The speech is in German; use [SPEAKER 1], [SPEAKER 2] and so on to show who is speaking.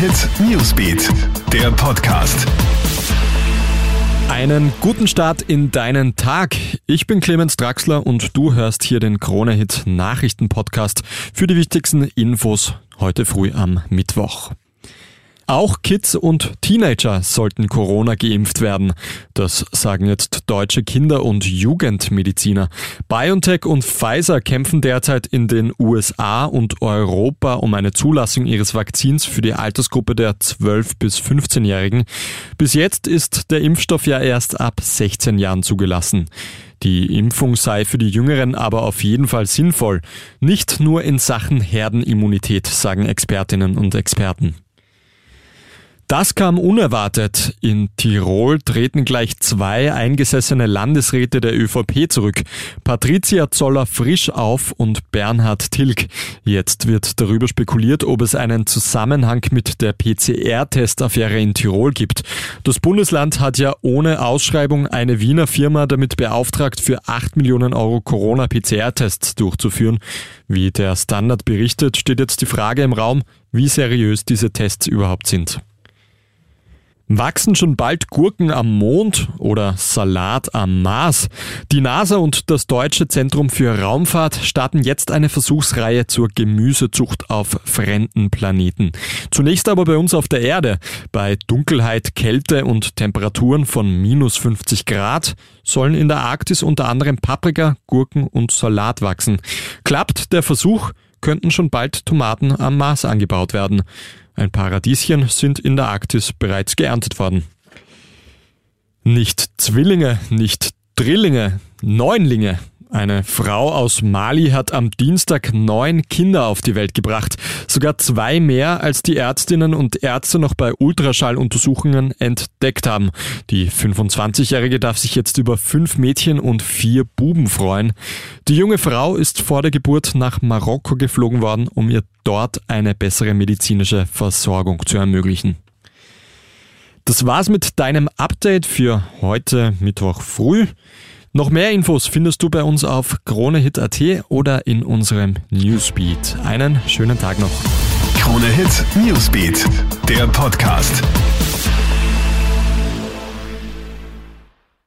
[SPEAKER 1] Hit Newsbeat, der Podcast.
[SPEAKER 2] Einen guten Start in deinen Tag. Ich bin Clemens Draxler und du hörst hier den Krone Hit Nachrichten Podcast für die wichtigsten Infos heute früh am Mittwoch. Auch Kids und Teenager sollten Corona geimpft werden. Das sagen jetzt deutsche Kinder- und Jugendmediziner. BioNTech und Pfizer kämpfen derzeit in den USA und Europa um eine Zulassung ihres Vakzins für die Altersgruppe der 12- bis 15-Jährigen. Bis jetzt ist der Impfstoff ja erst ab 16 Jahren zugelassen. Die Impfung sei für die Jüngeren aber auf jeden Fall sinnvoll. Nicht nur in Sachen Herdenimmunität, sagen Expertinnen und Experten. Das kam unerwartet. In Tirol treten gleich zwei eingesessene Landesräte der ÖVP zurück. Patricia Zoller frisch auf und Bernhard Tilg. Jetzt wird darüber spekuliert, ob es einen Zusammenhang mit der PCR-Testaffäre in Tirol gibt. Das Bundesland hat ja ohne Ausschreibung eine Wiener Firma damit beauftragt, für 8 Millionen Euro Corona-PCR-Tests durchzuführen. Wie der Standard berichtet, steht jetzt die Frage im Raum, wie seriös diese Tests überhaupt sind. Wachsen schon bald Gurken am Mond oder Salat am Mars? Die NASA und das Deutsche Zentrum für Raumfahrt starten jetzt eine Versuchsreihe zur Gemüsezucht auf fremden Planeten. Zunächst aber bei uns auf der Erde. Bei Dunkelheit, Kälte und Temperaturen von minus 50 Grad sollen in der Arktis unter anderem Paprika, Gurken und Salat wachsen. Klappt der Versuch, könnten schon bald Tomaten am Mars angebaut werden. Ein paar Radieschen sind in der Arktis bereits geerntet worden. Nicht Zwillinge, nicht Drillinge, Neunlinge. Eine Frau aus Mali hat am Dienstag neun Kinder auf die Welt gebracht. Sogar zwei mehr, als die Ärztinnen und Ärzte noch bei Ultraschalluntersuchungen entdeckt haben. Die 25-Jährige darf sich jetzt über fünf Mädchen und vier Buben freuen. Die junge Frau ist vor der Geburt nach Marokko geflogen worden, um ihr dort eine bessere medizinische Versorgung zu ermöglichen. Das war's mit deinem Update für heute Mittwoch früh. Noch mehr Infos findest du bei uns auf kronehit.at oder in unserem Newsbeat. Einen schönen Tag noch.
[SPEAKER 1] Krone Hit Newsbeat, der Podcast.